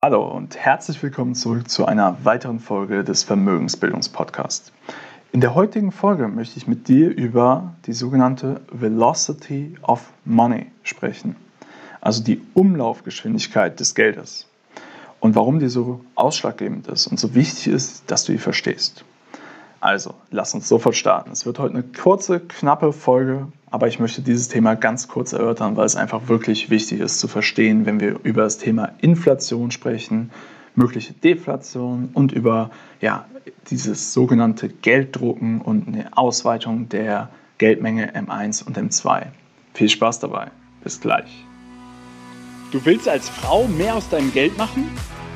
Hallo und herzlich willkommen zurück zu einer weiteren Folge des Vermögensbildungspodcasts. In der heutigen Folge möchte ich mit dir über die sogenannte Velocity of Money sprechen, also die Umlaufgeschwindigkeit des Geldes und warum die so ausschlaggebend ist und so wichtig ist, dass du die verstehst. Also, lass uns sofort starten. Es wird heute eine kurze, knappe Folge, aber ich möchte dieses Thema ganz kurz erörtern, weil es einfach wirklich wichtig ist zu verstehen, wenn wir über das Thema Inflation sprechen, mögliche Deflation und über ja, dieses sogenannte Gelddrucken und eine Ausweitung der Geldmenge M1 und M2. Viel Spaß dabei. Bis gleich. Du willst als Frau mehr aus deinem Geld machen?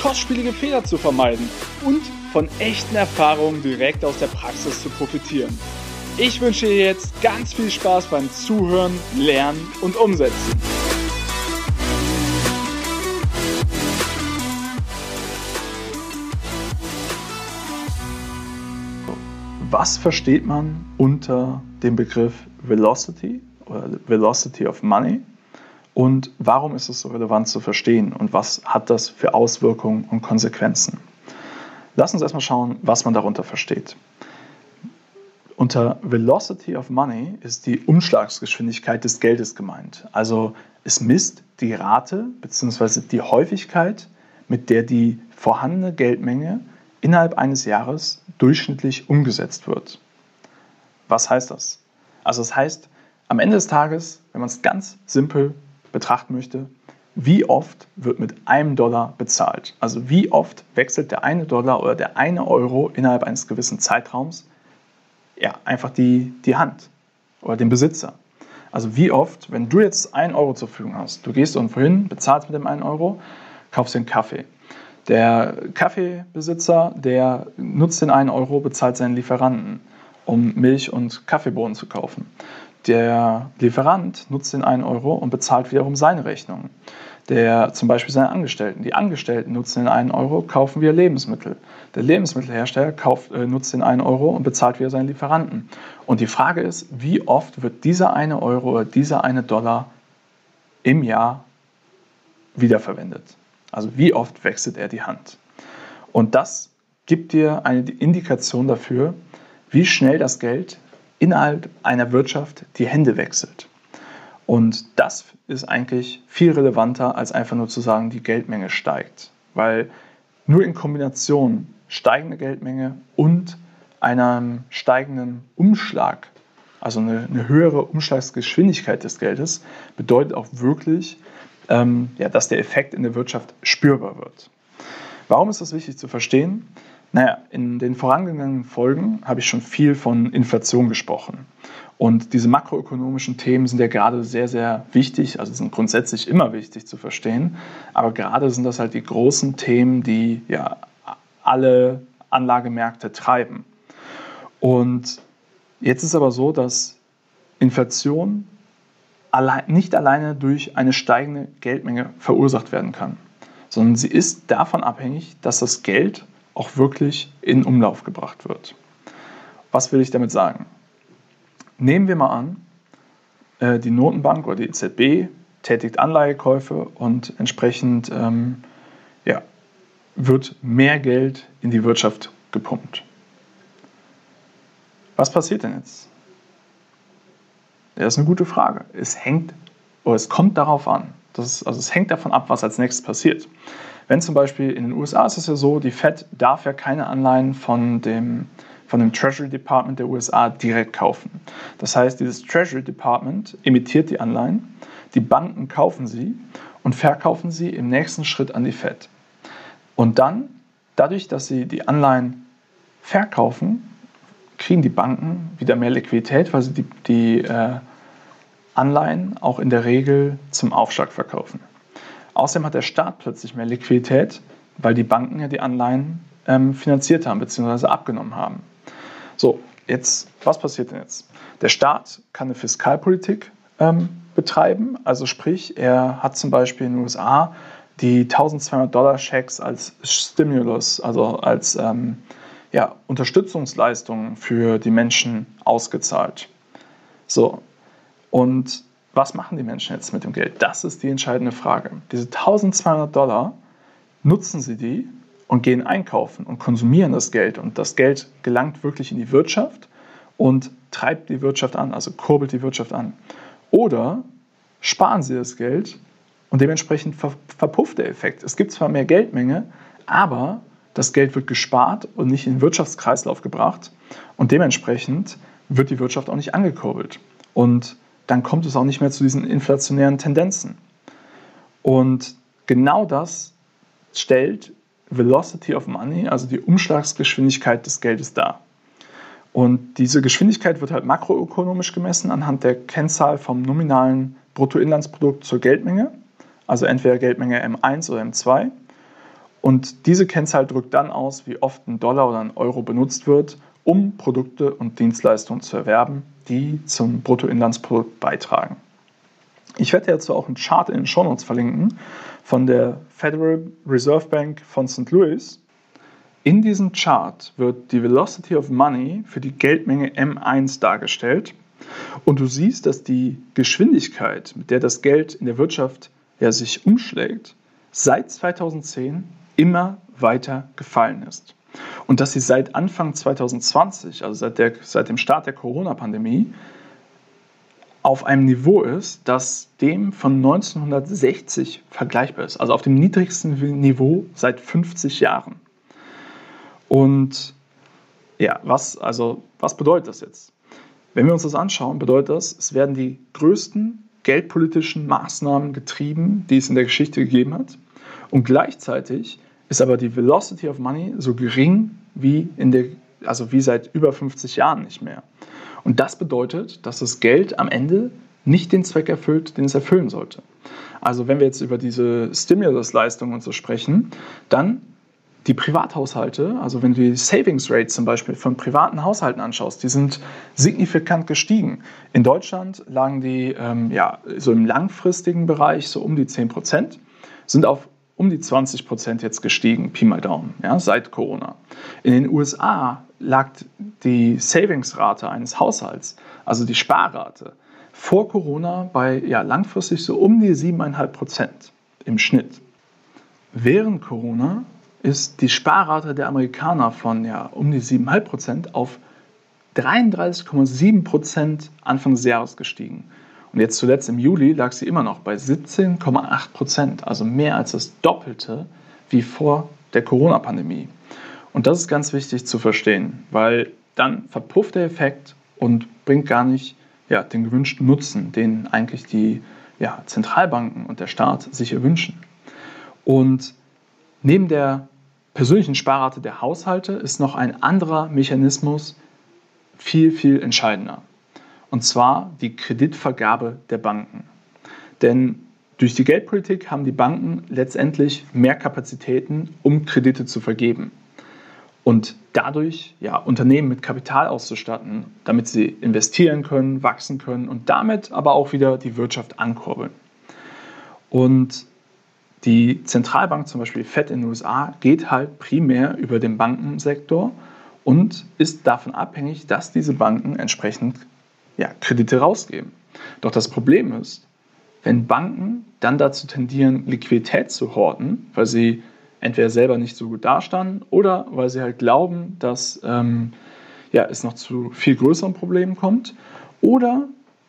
kostspielige Fehler zu vermeiden und von echten Erfahrungen direkt aus der Praxis zu profitieren. Ich wünsche dir jetzt ganz viel Spaß beim Zuhören, Lernen und Umsetzen. Was versteht man unter dem Begriff Velocity oder Velocity of Money? Und warum ist es so relevant zu verstehen und was hat das für Auswirkungen und Konsequenzen? Lass uns erstmal schauen, was man darunter versteht. Unter Velocity of Money ist die Umschlagsgeschwindigkeit des Geldes gemeint. Also es misst die Rate bzw. die Häufigkeit, mit der die vorhandene Geldmenge innerhalb eines Jahres durchschnittlich umgesetzt wird. Was heißt das? Also das heißt, am Ende des Tages, wenn man es ganz simpel betrachten möchte, wie oft wird mit einem Dollar bezahlt? Also wie oft wechselt der eine Dollar oder der eine Euro innerhalb eines gewissen Zeitraums ja, einfach die, die Hand oder den Besitzer? Also wie oft, wenn du jetzt einen Euro zur Verfügung hast, du gehst irgendwo hin, bezahlst mit dem einen Euro, kaufst den Kaffee. Der Kaffeebesitzer, der nutzt den einen Euro, bezahlt seinen Lieferanten, um Milch und Kaffeebohnen zu kaufen. Der Lieferant nutzt den 1 Euro und bezahlt wiederum seine Rechnung. Der zum Beispiel seine Angestellten. Die Angestellten nutzen den 1 Euro, kaufen wieder Lebensmittel. Der Lebensmittelhersteller kauft, äh, nutzt den 1 Euro und bezahlt wieder seinen Lieferanten. Und die Frage ist, wie oft wird dieser eine Euro oder dieser eine Dollar im Jahr wiederverwendet? Also wie oft wechselt er die Hand? Und das gibt dir eine Indikation dafür, wie schnell das Geld innerhalb einer Wirtschaft die Hände wechselt. Und das ist eigentlich viel relevanter, als einfach nur zu sagen, die Geldmenge steigt. Weil nur in Kombination steigende Geldmenge und einem steigenden Umschlag, also eine, eine höhere Umschlagsgeschwindigkeit des Geldes, bedeutet auch wirklich, ähm, ja, dass der Effekt in der Wirtschaft spürbar wird. Warum ist das wichtig zu verstehen? Naja, in den vorangegangenen Folgen habe ich schon viel von Inflation gesprochen. Und diese makroökonomischen Themen sind ja gerade sehr, sehr wichtig, also sind grundsätzlich immer wichtig zu verstehen. Aber gerade sind das halt die großen Themen, die ja alle Anlagemärkte treiben. Und jetzt ist aber so, dass Inflation allein, nicht alleine durch eine steigende Geldmenge verursacht werden kann, sondern sie ist davon abhängig, dass das Geld auch wirklich in Umlauf gebracht wird. Was will ich damit sagen? Nehmen wir mal an, äh, die Notenbank oder die EZB tätigt Anleihekäufe und entsprechend ähm, ja, wird mehr Geld in die Wirtschaft gepumpt. Was passiert denn jetzt? Ja, das ist eine gute Frage. Es hängt oder es kommt darauf an. Das ist, also es hängt davon ab, was als nächstes passiert. Wenn zum Beispiel in den USA ist es ja so, die Fed darf ja keine Anleihen von dem, von dem Treasury Department der USA direkt kaufen. Das heißt, dieses Treasury Department emittiert die Anleihen, die Banken kaufen sie und verkaufen sie im nächsten Schritt an die Fed. Und dann, dadurch, dass sie die Anleihen verkaufen, kriegen die Banken wieder mehr Liquidität, weil sie die, die äh, Anleihen auch in der Regel zum Aufschlag verkaufen. Außerdem hat der Staat plötzlich mehr Liquidität, weil die Banken ja die Anleihen ähm, finanziert haben bzw. abgenommen haben. So, jetzt, was passiert denn jetzt? Der Staat kann eine Fiskalpolitik ähm, betreiben, also sprich, er hat zum Beispiel in den USA die 1200 Dollar Schecks als Stimulus, also als ähm, ja, Unterstützungsleistung für die Menschen ausgezahlt. So, und was machen die Menschen jetzt mit dem Geld? Das ist die entscheidende Frage. Diese 1200 Dollar, nutzen sie die und gehen einkaufen und konsumieren das Geld und das Geld gelangt wirklich in die Wirtschaft und treibt die Wirtschaft an, also kurbelt die Wirtschaft an. Oder sparen sie das Geld und dementsprechend verpufft der Effekt. Es gibt zwar mehr Geldmenge, aber das Geld wird gespart und nicht in den Wirtschaftskreislauf gebracht und dementsprechend wird die Wirtschaft auch nicht angekurbelt. Und dann kommt es auch nicht mehr zu diesen inflationären Tendenzen. Und genau das stellt Velocity of Money, also die Umschlagsgeschwindigkeit des Geldes dar. Und diese Geschwindigkeit wird halt makroökonomisch gemessen anhand der Kennzahl vom nominalen Bruttoinlandsprodukt zur Geldmenge, also entweder Geldmenge M1 oder M2. Und diese Kennzahl drückt dann aus, wie oft ein Dollar oder ein Euro benutzt wird, um Produkte und Dienstleistungen zu erwerben, die zum Bruttoinlandsprodukt beitragen. Ich werde dazu auch einen Chart in den Shownotes verlinken von der Federal Reserve Bank von St. Louis. In diesem Chart wird die Velocity of Money für die Geldmenge M1 dargestellt. Und du siehst, dass die Geschwindigkeit, mit der das Geld in der Wirtschaft ja, sich umschlägt, seit 2010 immer weiter gefallen ist und dass sie seit Anfang 2020, also seit, der, seit dem Start der Corona-Pandemie, auf einem Niveau ist, das dem von 1960 vergleichbar ist, also auf dem niedrigsten Niveau seit 50 Jahren. Und ja, was, also, was bedeutet das jetzt? Wenn wir uns das anschauen, bedeutet das, es werden die größten geldpolitischen Maßnahmen getrieben, die es in der Geschichte gegeben hat. Und gleichzeitig ist aber die Velocity of Money so gering wie, in der, also wie seit über 50 Jahren nicht mehr. Und das bedeutet, dass das Geld am Ende nicht den Zweck erfüllt, den es erfüllen sollte. Also wenn wir jetzt über diese Stimulus-Leistungen und so sprechen, dann die Privathaushalte, also wenn du die Savings Rate zum Beispiel von privaten Haushalten anschaust, die sind signifikant gestiegen. In Deutschland lagen die ähm, ja, so im langfristigen Bereich so um die 10 Prozent, sind auf um die 20 Prozent jetzt gestiegen, Pi mal Daumen, ja, seit Corona. In den USA lag die Savingsrate eines Haushalts, also die Sparrate, vor Corona bei ja, langfristig so um die 7,5 Prozent im Schnitt. Während Corona ist die Sparrate der Amerikaner von ja, um die 7,5 Prozent auf 33,7 Prozent Anfang des Jahres gestiegen. Und jetzt zuletzt im Juli lag sie immer noch bei 17,8 Prozent, also mehr als das Doppelte wie vor der Corona-Pandemie. Und das ist ganz wichtig zu verstehen, weil dann verpufft der Effekt und bringt gar nicht ja, den gewünschten Nutzen, den eigentlich die ja, Zentralbanken und der Staat sich erwünschen. Und neben der persönlichen Sparrate der Haushalte ist noch ein anderer Mechanismus viel, viel entscheidender und zwar die Kreditvergabe der Banken. Denn durch die Geldpolitik haben die Banken letztendlich mehr Kapazitäten, um Kredite zu vergeben. Und dadurch ja, Unternehmen mit Kapital auszustatten, damit sie investieren können, wachsen können und damit aber auch wieder die Wirtschaft ankurbeln. Und die Zentralbank, zum Beispiel FED in den USA, geht halt primär über den Bankensektor und ist davon abhängig, dass diese Banken entsprechend ja, Kredite rausgeben. Doch das Problem ist, wenn Banken dann dazu tendieren, Liquidität zu horten, weil sie entweder selber nicht so gut dastanden oder weil sie halt glauben, dass ähm, ja, es noch zu viel größeren Problemen kommt oder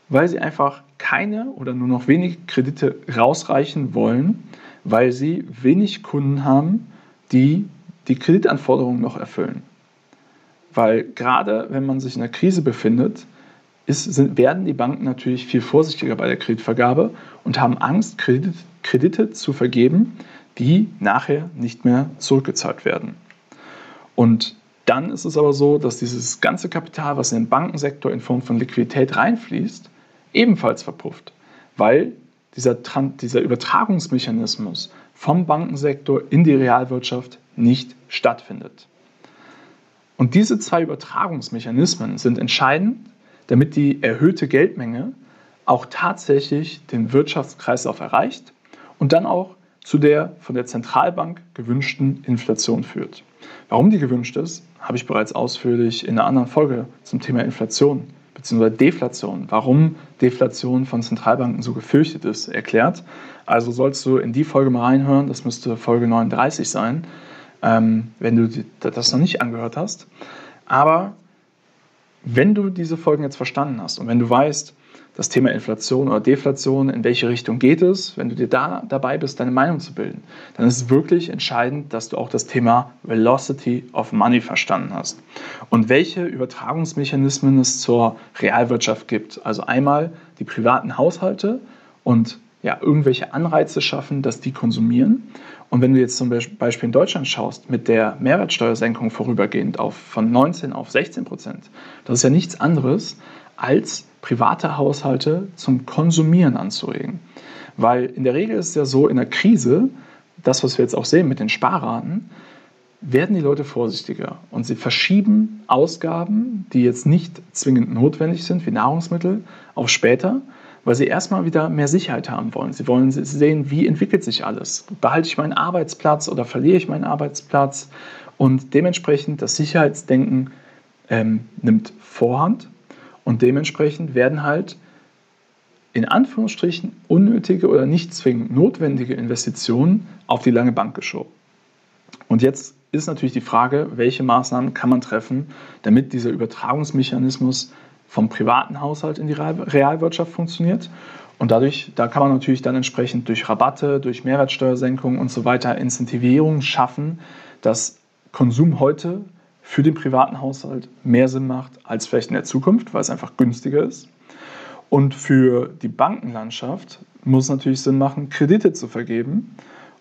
weil sie einfach keine oder nur noch wenige Kredite rausreichen wollen, weil sie wenig Kunden haben, die die Kreditanforderungen noch erfüllen. Weil gerade wenn man sich in einer Krise befindet, ist, sind, werden die Banken natürlich viel vorsichtiger bei der Kreditvergabe und haben Angst, Kredit, Kredite zu vergeben, die nachher nicht mehr zurückgezahlt werden. Und dann ist es aber so, dass dieses ganze Kapital, was in den Bankensektor in Form von Liquidität reinfließt, ebenfalls verpufft, weil dieser, dieser Übertragungsmechanismus vom Bankensektor in die Realwirtschaft nicht stattfindet. Und diese zwei Übertragungsmechanismen sind entscheidend, damit die erhöhte Geldmenge auch tatsächlich den Wirtschaftskreislauf erreicht und dann auch zu der von der Zentralbank gewünschten Inflation führt. Warum die gewünscht ist, habe ich bereits ausführlich in einer anderen Folge zum Thema Inflation bzw. Deflation, warum Deflation von Zentralbanken so gefürchtet ist, erklärt. Also sollst du in die Folge mal reinhören, das müsste Folge 39 sein, ähm, wenn du das noch nicht angehört hast. Aber wenn du diese Folgen jetzt verstanden hast und wenn du weißt, das Thema Inflation oder Deflation, in welche Richtung geht es, wenn du dir da dabei bist, deine Meinung zu bilden, dann ist es wirklich entscheidend, dass du auch das Thema Velocity of Money verstanden hast und welche Übertragungsmechanismen es zur Realwirtschaft gibt. Also einmal die privaten Haushalte und ja, irgendwelche Anreize schaffen, dass die konsumieren. Und wenn du jetzt zum Beispiel in Deutschland schaust, mit der Mehrwertsteuersenkung vorübergehend auf, von 19 auf 16 Prozent, das ist ja nichts anderes als private Haushalte zum Konsumieren anzuregen. Weil in der Regel ist es ja so, in der Krise, das, was wir jetzt auch sehen mit den Sparraten, werden die Leute vorsichtiger und sie verschieben Ausgaben, die jetzt nicht zwingend notwendig sind, wie Nahrungsmittel, auf später, weil sie erstmal wieder mehr Sicherheit haben wollen. Sie wollen sehen, wie entwickelt sich alles. Behalte ich meinen Arbeitsplatz oder verliere ich meinen Arbeitsplatz? Und dementsprechend das Sicherheitsdenken ähm, nimmt Vorhand und dementsprechend werden halt in Anführungsstrichen unnötige oder nicht zwingend notwendige Investitionen auf die lange Bank geschoben. Und jetzt ist natürlich die Frage, welche Maßnahmen kann man treffen, damit dieser Übertragungsmechanismus vom privaten Haushalt in die Realwirtschaft funktioniert. Und dadurch, da kann man natürlich dann entsprechend durch Rabatte, durch Mehrwertsteuersenkungen und so weiter Incentivierungen schaffen, dass Konsum heute für den privaten Haushalt mehr Sinn macht als vielleicht in der Zukunft, weil es einfach günstiger ist. Und für die Bankenlandschaft muss es natürlich Sinn machen, Kredite zu vergeben.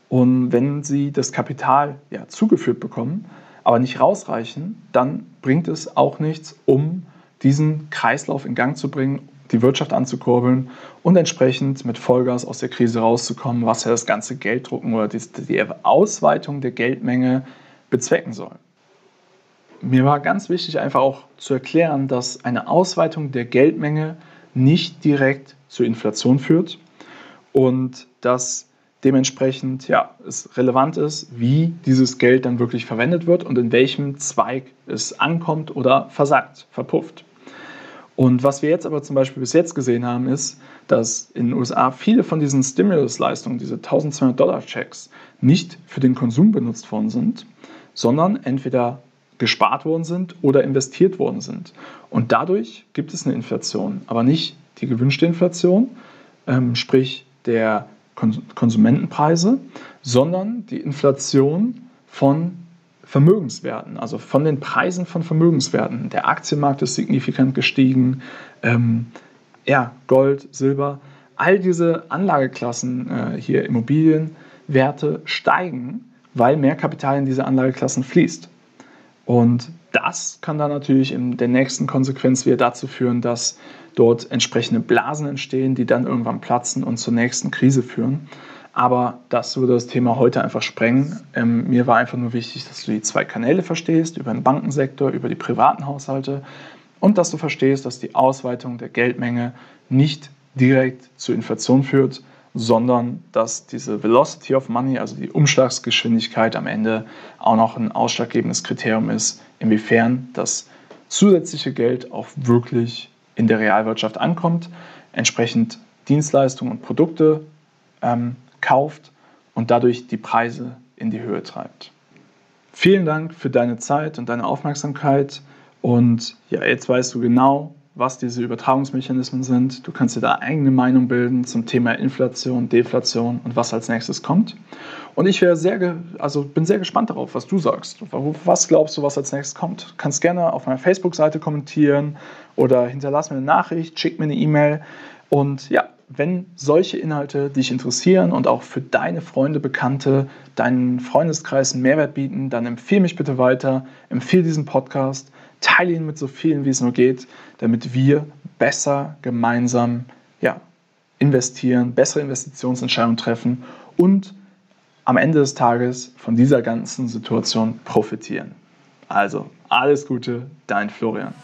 Und wenn sie das Kapital ja, zugeführt bekommen, aber nicht rausreichen, dann bringt es auch nichts, um diesen Kreislauf in Gang zu bringen, die Wirtschaft anzukurbeln und entsprechend mit Vollgas aus der Krise rauszukommen, was ja das ganze Gelddrucken oder die, Ausweitung der Geldmenge bezwecken soll mir war ganz wichtig einfach auch zu erklären, dass eine Ausweitung der Geldmenge nicht direkt zur Inflation führt und dass dementsprechend ja, es relevant ist, wie dieses Geld dann wirklich verwendet wird und in welchem Zweig es ankommt oder versagt, verpufft. Und was wir jetzt aber zum Beispiel bis jetzt gesehen haben, ist, dass in den USA viele von diesen Stimulus-Leistungen, diese 1200 Dollar-Checks, nicht für den Konsum benutzt worden sind, sondern entweder gespart worden sind oder investiert worden sind. Und dadurch gibt es eine Inflation, aber nicht die gewünschte Inflation, ähm, sprich der Konsumentenpreise, sondern die Inflation von Vermögenswerten, also von den Preisen von Vermögenswerten. Der Aktienmarkt ist signifikant gestiegen, ähm, ja, Gold, Silber, all diese Anlageklassen äh, hier, Immobilienwerte steigen, weil mehr Kapital in diese Anlageklassen fließt. Und das kann dann natürlich in der nächsten Konsequenz wieder dazu führen, dass dort entsprechende Blasen entstehen, die dann irgendwann platzen und zur nächsten Krise führen. Aber das würde das Thema heute einfach sprengen. Ähm, mir war einfach nur wichtig, dass du die zwei Kanäle verstehst, über den Bankensektor, über die privaten Haushalte und dass du verstehst, dass die Ausweitung der Geldmenge nicht direkt zur Inflation führt, sondern dass diese Velocity of Money, also die Umschlagsgeschwindigkeit am Ende auch noch ein ausschlaggebendes Kriterium ist, inwiefern das zusätzliche Geld auch wirklich in der Realwirtschaft ankommt, entsprechend Dienstleistungen und Produkte ähm, kauft und dadurch die Preise in die Höhe treibt. Vielen Dank für deine Zeit und deine Aufmerksamkeit und ja, jetzt weißt du genau, was diese Übertragungsmechanismen sind. Du kannst dir da eigene Meinung bilden zum Thema Inflation, Deflation und was als nächstes kommt. Und ich wäre sehr, also bin sehr gespannt darauf, was du sagst. Was glaubst du, was als nächstes kommt? Du kannst gerne auf meiner Facebook-Seite kommentieren oder hinterlass mir eine Nachricht, schick mir eine E-Mail. Und ja, wenn solche Inhalte dich interessieren und auch für deine Freunde, Bekannte, deinen Freundeskreis einen Mehrwert bieten, dann empfehle mich bitte weiter, empfehle diesen Podcast Teile ihn mit so vielen, wie es nur geht, damit wir besser gemeinsam ja, investieren, bessere Investitionsentscheidungen treffen und am Ende des Tages von dieser ganzen Situation profitieren. Also, alles Gute, dein Florian.